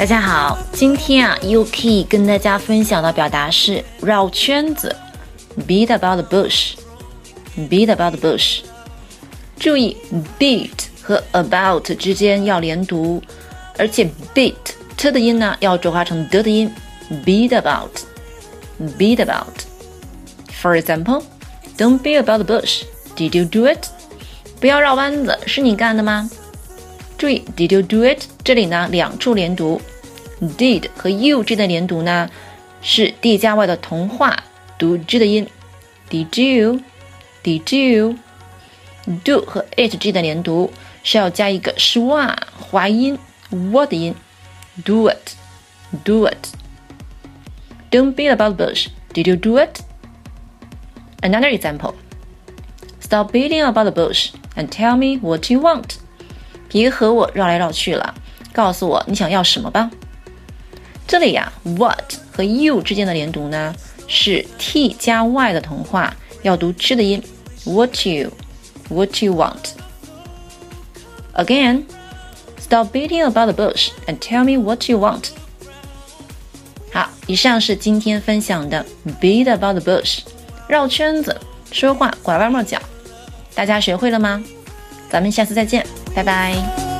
大家好，今天啊，UK 跟大家分享的表达是绕圈子，beat about the bush，beat about the bush。注意，beat 和 about 之间要连读，而且 beat t 的音呢要浊化成 d 的音，beat about，beat about。For example, don't beat about the bush. Did you do it? 不要绕弯子，是你干的吗？注意，Did you do it？这里呢两处连读，did 和 you 之间的连读呢是 d 加 y 的同化，读 g 的音。Did you？Did you？do 和 it 之间的连读是要加一个 schwa 滑音 w 的音。Do it，do it。Don't beat about the bush. Did you do it? Another example. Stop beating about the bush and tell me what you want. 别和我绕来绕去了，告诉我你想要什么吧。这里呀，what 和 you 之间的连读呢是 t 加 y 的同化，要读 ch 的音。What you, what you want. Again, stop beating about the bush and tell me what you want. 好，以上是今天分享的 beat about the bush，绕圈子，说话拐弯抹角。大家学会了吗？咱们下次再见，拜拜。